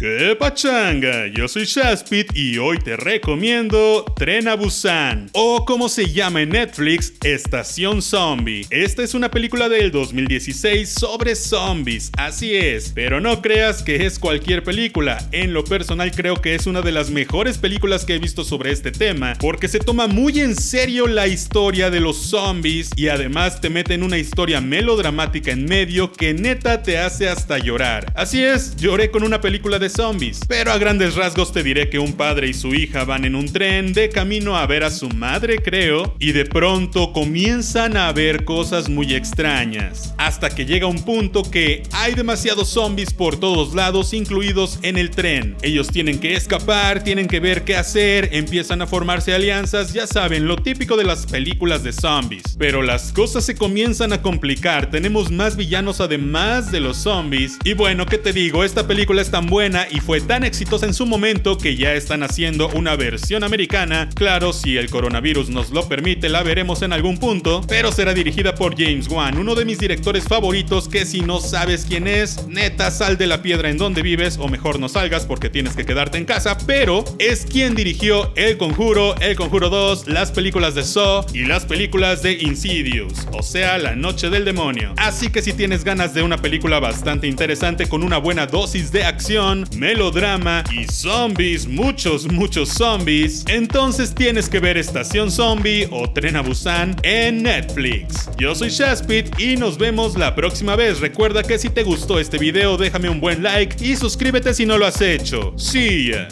¡Qué pachanga! Yo soy Shaspit y hoy te recomiendo Tren a Busan, o como se llama en Netflix, Estación Zombie. Esta es una película del 2016 sobre zombies, así es, pero no creas que es cualquier película. En lo personal creo que es una de las mejores películas que he visto sobre este tema, porque se toma muy en serio la historia de los zombies y además te mete en una historia melodramática en medio que neta te hace hasta llorar. Así es, lloré con una película de zombies. Pero a grandes rasgos te diré que un padre y su hija van en un tren de camino a ver a su madre, creo, y de pronto comienzan a ver cosas muy extrañas. Hasta que llega un punto que hay demasiados zombies por todos lados, incluidos en el tren. Ellos tienen que escapar, tienen que ver qué hacer, empiezan a formarse alianzas, ya saben, lo típico de las películas de zombies. Pero las cosas se comienzan a complicar, tenemos más villanos además de los zombies. Y bueno, ¿qué te digo? Esta película es tan buena y fue tan exitosa en su momento que ya están haciendo una versión americana. Claro, si el coronavirus nos lo permite, la veremos en algún punto, pero será dirigida por James Wan, uno de mis directores favoritos que si no sabes quién es, neta sal de la piedra en donde vives o mejor no salgas porque tienes que quedarte en casa, pero es quien dirigió El Conjuro, El Conjuro 2, las películas de Saw y las películas de Insidious, o sea, La Noche del Demonio. Así que si tienes ganas de una película bastante interesante con una buena dosis de acción, melodrama y zombies, muchos, muchos zombies, entonces tienes que ver Estación Zombie o Tren a Busan en Netflix. Yo soy Shaspit y nos vemos la próxima vez. Recuerda que si te gustó este video déjame un buen like y suscríbete si no lo has hecho. See ya.